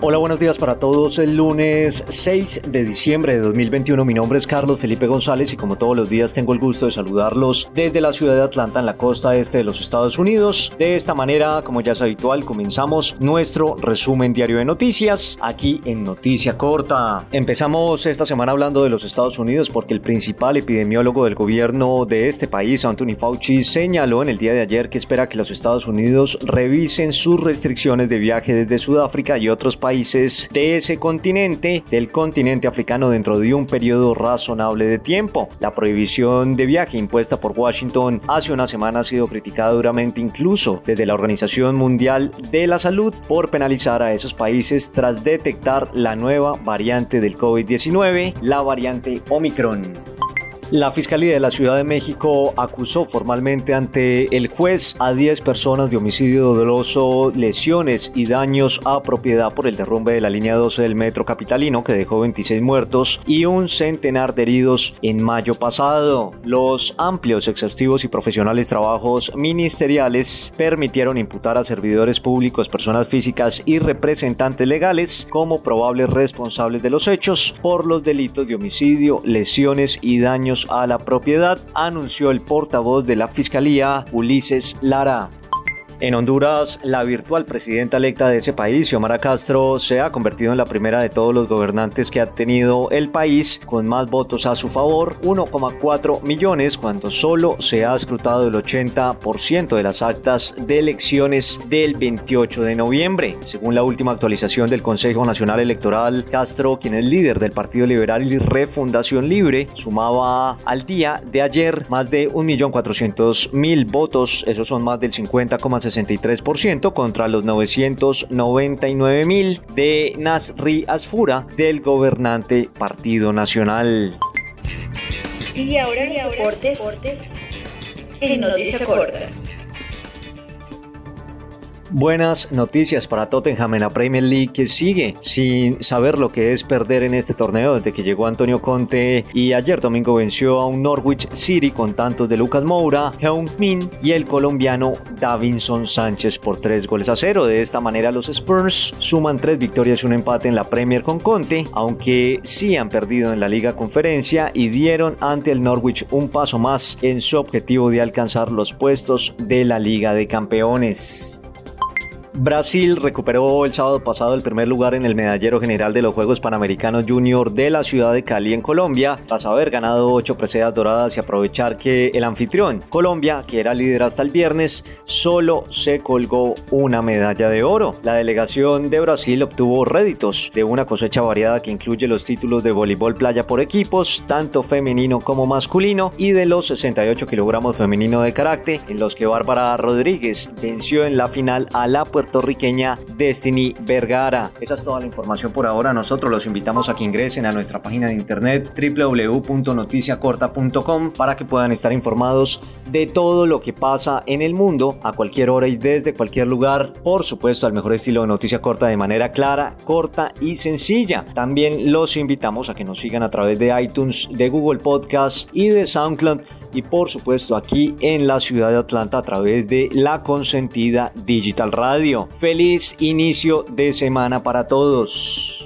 Hola, buenos días para todos. El lunes 6 de diciembre de 2021. Mi nombre es Carlos Felipe González y como todos los días tengo el gusto de saludarlos desde la ciudad de Atlanta en la costa este de los Estados Unidos. De esta manera, como ya es habitual, comenzamos nuestro resumen diario de noticias aquí en Noticia Corta. Empezamos esta semana hablando de los Estados Unidos porque el principal epidemiólogo del gobierno de este país, Anthony Fauci, señaló en el día de ayer que espera que los Estados Unidos revisen sus restricciones de viaje desde Sudáfrica y otros países países de ese continente, del continente africano, dentro de un periodo razonable de tiempo. La prohibición de viaje impuesta por Washington hace una semana ha sido criticada duramente incluso desde la Organización Mundial de la Salud por penalizar a esos países tras detectar la nueva variante del COVID-19, la variante Omicron. La Fiscalía de la Ciudad de México acusó formalmente ante el juez a 10 personas de homicidio doloso, lesiones y daños a propiedad por el derrumbe de la línea 12 del metro capitalino que dejó 26 muertos y un centenar de heridos en mayo pasado. Los amplios, exhaustivos y profesionales trabajos ministeriales permitieron imputar a servidores públicos, personas físicas y representantes legales como probables responsables de los hechos por los delitos de homicidio, lesiones y daños a la propiedad, anunció el portavoz de la Fiscalía, Ulises Lara. En Honduras, la virtual presidenta electa de ese país, Xiomara Castro, se ha convertido en la primera de todos los gobernantes que ha tenido el país con más votos a su favor, 1,4 millones, cuando solo se ha escrutado el 80% de las actas de elecciones del 28 de noviembre. Según la última actualización del Consejo Nacional Electoral, Castro, quien es líder del Partido Liberal y Refundación Libre, sumaba al día de ayer más de 1.400.000 votos, esos son más del 50,6 63% contra los 999 mil de Nasri Asfura del gobernante Partido Nacional. Y ahora, y ahora deportes, en Noticia Corta. Buenas noticias para Tottenham en la Premier League que sigue sin saber lo que es perder en este torneo desde que llegó Antonio Conte y ayer domingo venció a un Norwich City con tantos de Lucas Moura, Heung Min y el colombiano Davinson Sánchez por tres goles a cero. De esta manera los Spurs suman tres victorias y un empate en la Premier con Conte, aunque sí han perdido en la Liga Conferencia y dieron ante el Norwich un paso más en su objetivo de alcanzar los puestos de la Liga de Campeones. Brasil recuperó el sábado pasado el primer lugar en el medallero general de los Juegos Panamericanos Junior de la ciudad de Cali en Colombia, tras haber ganado ocho preseas doradas y aprovechar que el anfitrión, Colombia, que era líder hasta el viernes, solo se colgó una medalla de oro. La delegación de Brasil obtuvo réditos de una cosecha variada que incluye los títulos de voleibol playa por equipos, tanto femenino como masculino, y de los 68 kilogramos femenino de carácter, en los que Bárbara Rodríguez venció en la final a la Puerto puertorriqueña Destiny Vergara. Esa es toda la información por ahora. Nosotros los invitamos a que ingresen a nuestra página de internet www.noticiacorta.com para que puedan estar informados de todo lo que pasa en el mundo a cualquier hora y desde cualquier lugar. Por supuesto, al mejor estilo de noticia corta de manera clara, corta y sencilla. También los invitamos a que nos sigan a través de iTunes, de Google Podcast y de SoundCloud y por supuesto aquí en la ciudad de Atlanta a través de la consentida Digital Radio. Feliz inicio de semana para todos.